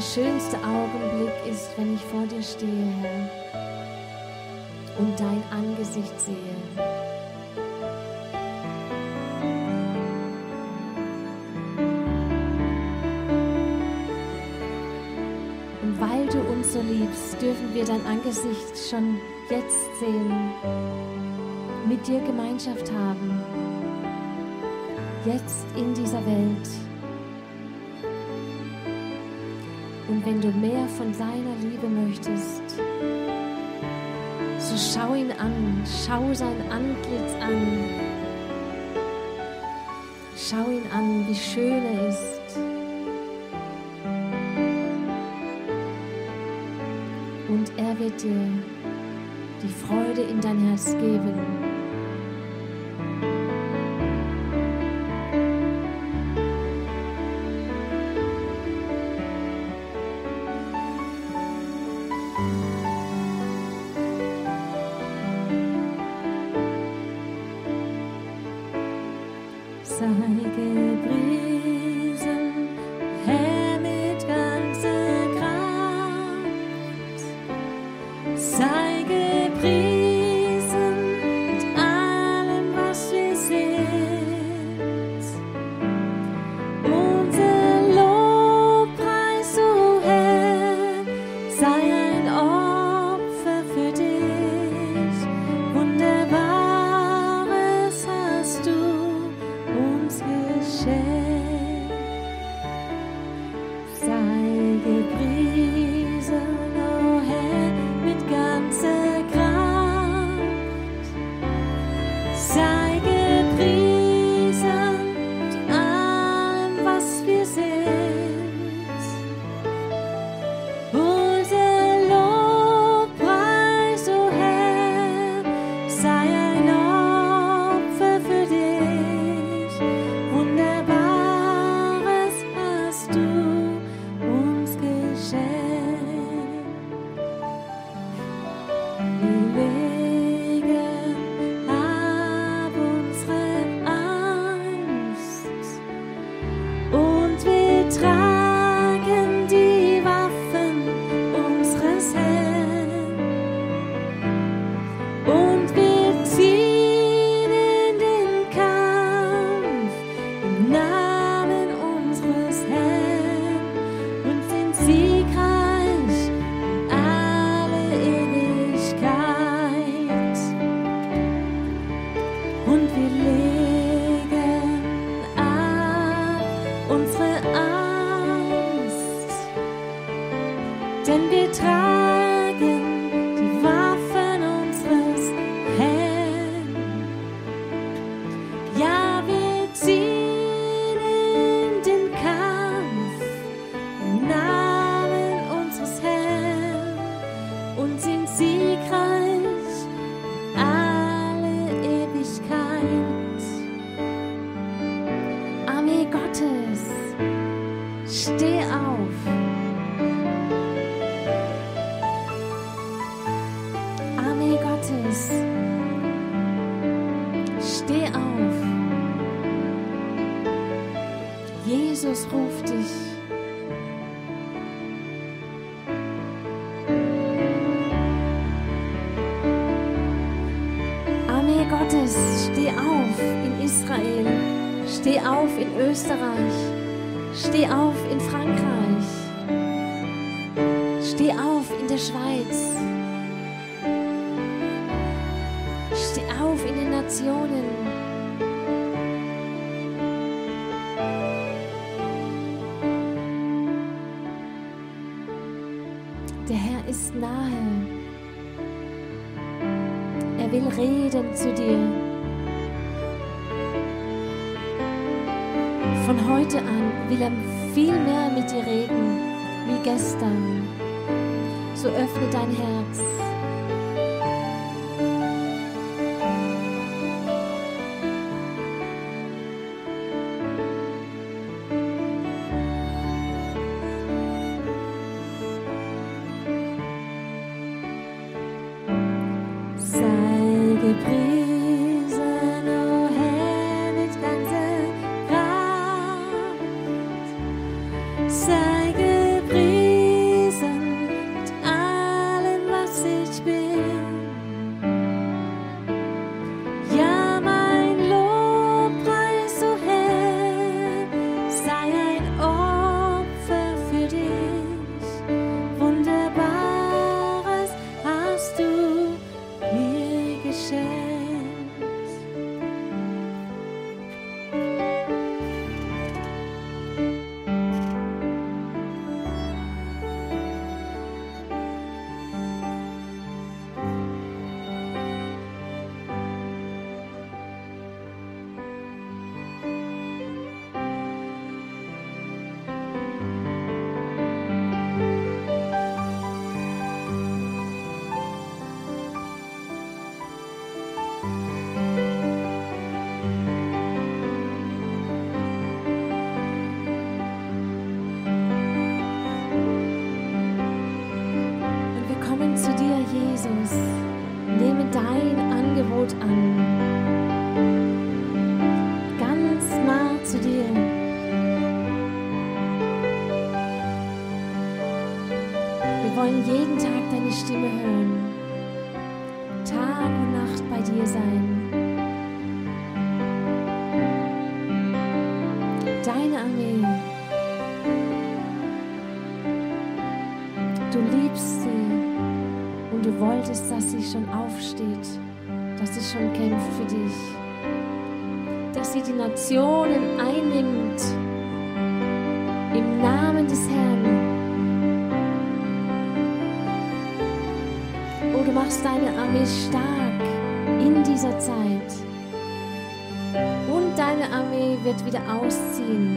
Der schönste Augenblick ist, wenn ich vor dir stehe, Herr, und dein Angesicht sehe. Und weil du uns so liebst, dürfen wir dein Angesicht schon jetzt sehen, mit dir Gemeinschaft haben, jetzt in dieser Welt. Und wenn du mehr von seiner Liebe möchtest, so schau ihn an, schau sein Antlitz an. Schau ihn an, wie schön er ist. Und er wird dir die Freude in dein Herz geben. Schon aufsteht, dass sie schon kämpft für dich, dass sie die Nationen einnimmt im Namen des Herrn. Oh, du machst deine Armee stark in dieser Zeit. Und deine Armee wird wieder ausziehen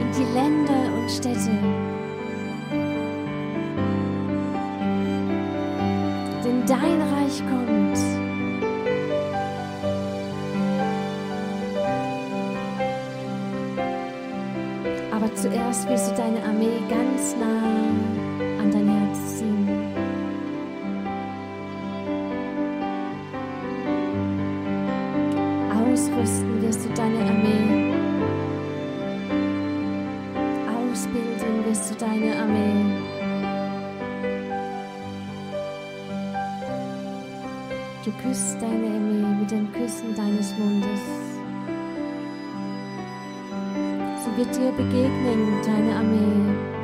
in die Länder und Städte. Dein Reich kommt. Aber zuerst willst du deine Armee ganz nah an dein Herz ziehen. Ausrüsten wirst du deine Armee. Ausbilden wirst du deine Armee. Du küsst deine Armee mit den Küssen deines Mundes. Sie wird dir begegnen, deine Armee.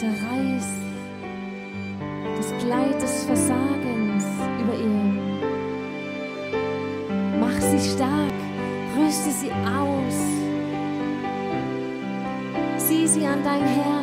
Zerreiß das Kleid des Versagens über ihr. Mach sie stark, rüste sie aus. Sieh sie an dein Herz.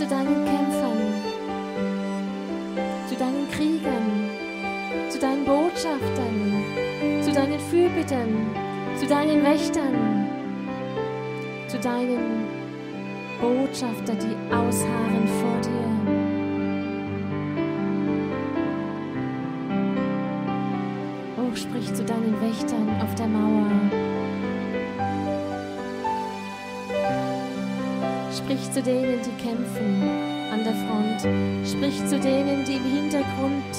Zu deinen Kämpfern. Zu deinen Kriegern. Zu deinen Botschaftern. Zu deinen Fürbittern. Zu deinen Wächtern. Zu deinen Botschafter, die ausharren vor dir. Oh, sprich zu deinen Wächtern auf der Mauer. Sprich zu denen, die kämpfen an der Front. Sprich zu denen, die im Hintergrund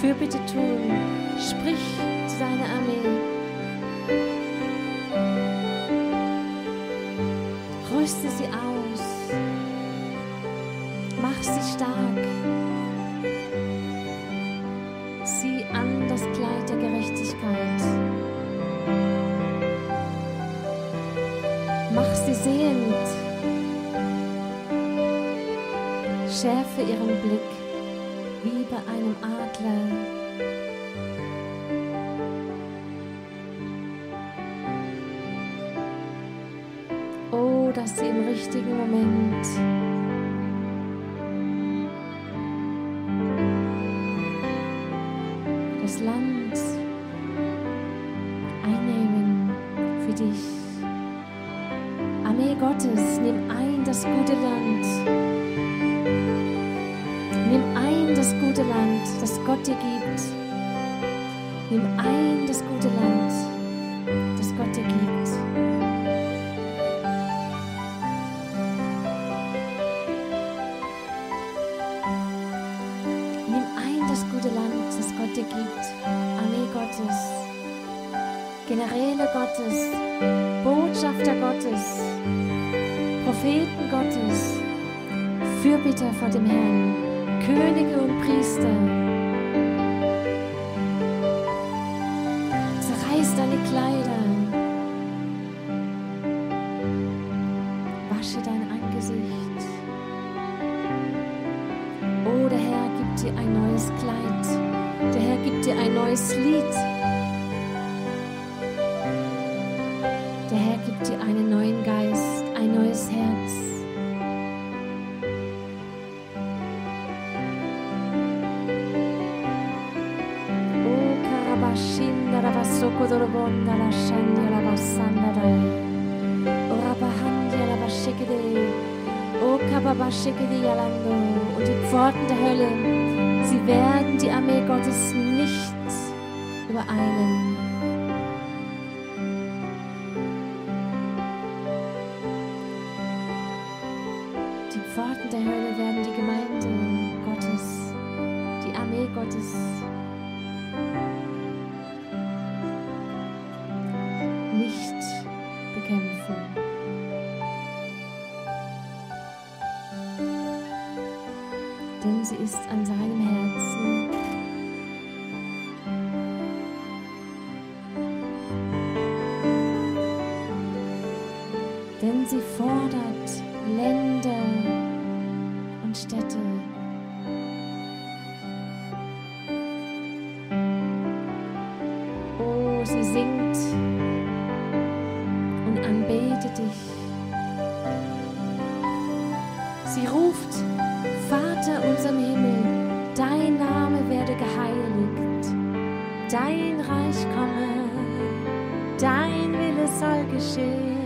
Fürbitte tun. Sprich zu deiner Armee. Rüste sie aus. Mach sie stark. Sieh an das Kleid der Gerechtigkeit. Mach sie sehend. Schärfe ihren Blick wie bei einem Adler. Oh, dass sie im richtigen Moment Nimm ein das gute Land, das Gott dir gibt. Nimm ein das gute Land, das Gott dir gibt. Armee Gottes, Generäle Gottes, Botschafter Gottes, Propheten Gottes, Fürbitter vor dem Herrn, Könige und Priester. dein Reich komme, dein Wille soll geschehen.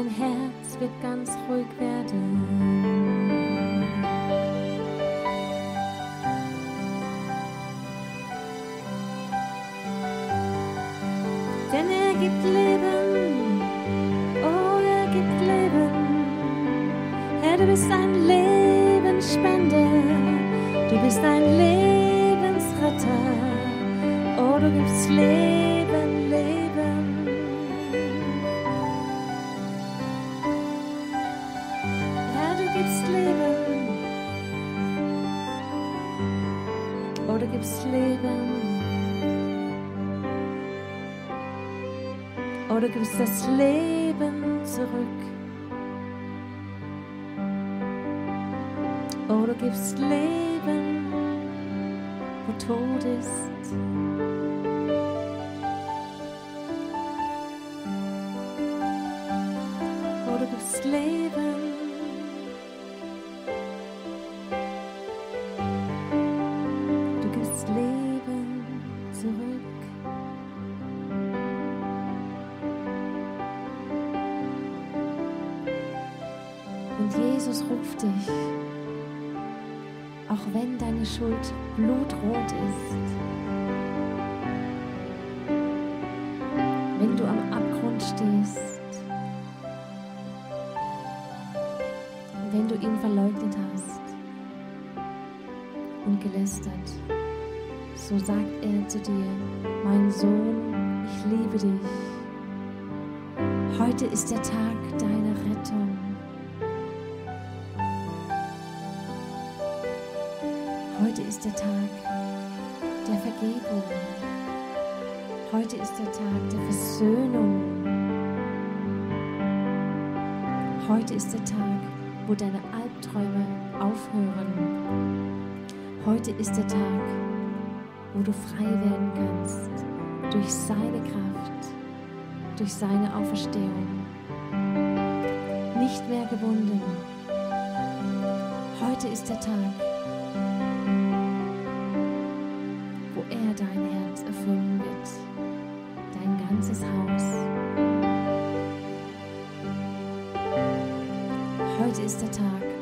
Dein Herz wird ganz ruhig werden. Denn er gibt Leben, oh, er gibt Leben. Herr, du bist ein Lebensspender, du bist ein Lebensretter. Oh, du gibst Leben, Du gibst das Leben zurück. Du gibst Leben, wo Tod ist. Wo du frei werden kannst durch seine Kraft, durch seine Auferstehung. Nicht mehr gebunden. Heute ist der Tag, wo er dein Herz erfüllen wird, dein ganzes Haus. Heute ist der Tag,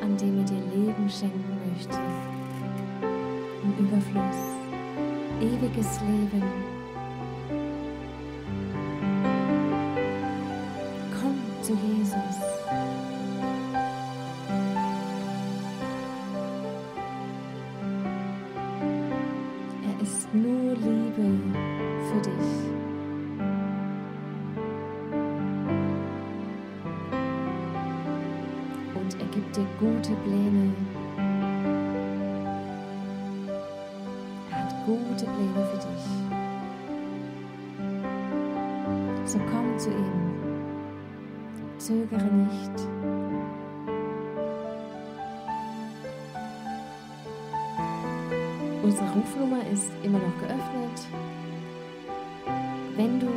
ewiges Leben. Komm zu Jesus. Er ist nur Liebe für dich. und er gibt dir gute Pläne. Gute Pläne für dich. So komm zu ihm. Zögere nicht. Unsere Rufnummer ist immer noch geöffnet. Wenn du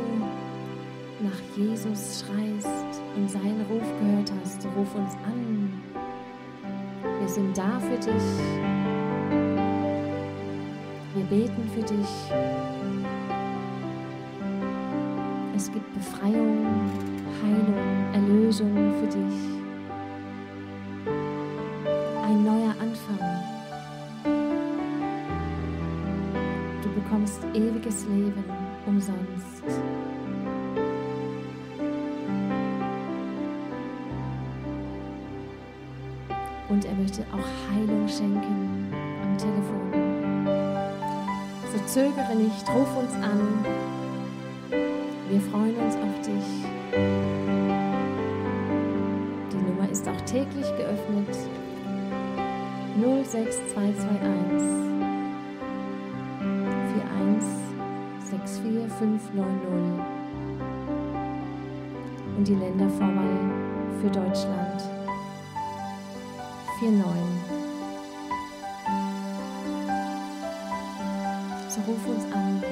nach Jesus schreist und seinen Ruf gehört hast, ruf uns an. Wir sind da für dich. Wir beten für dich. Es gibt Befreiung, Heilung, Erlösung für dich. Ein neuer Anfang. Du bekommst ewiges Leben umsonst. Und er möchte auch Heilung schenken Zögere nicht, ruf uns an. Wir freuen uns auf dich. Die Nummer ist auch täglich geöffnet. 06221 4164590 und die Ländervorwahl für Deutschland 49. ruf uns an.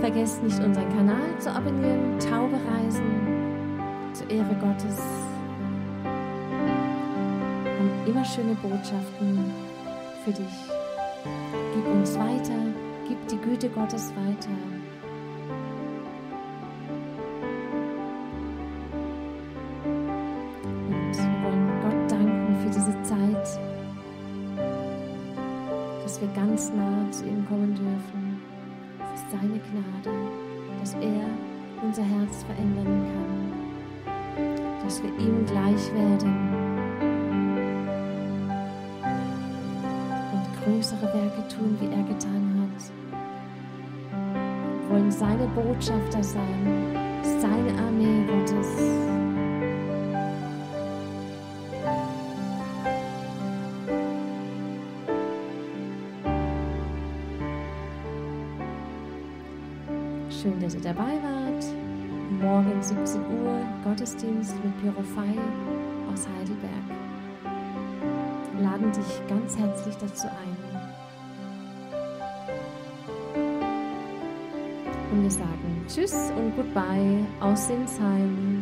Vergesst nicht unseren Kanal zu abonnieren, Taube Reisen zur Ehre Gottes. Haben immer schöne Botschaften für dich. Gib uns weiter, gib die Güte Gottes weiter. Herzlich dazu ein. Und wir sagen Tschüss und Goodbye aus Sinsheim.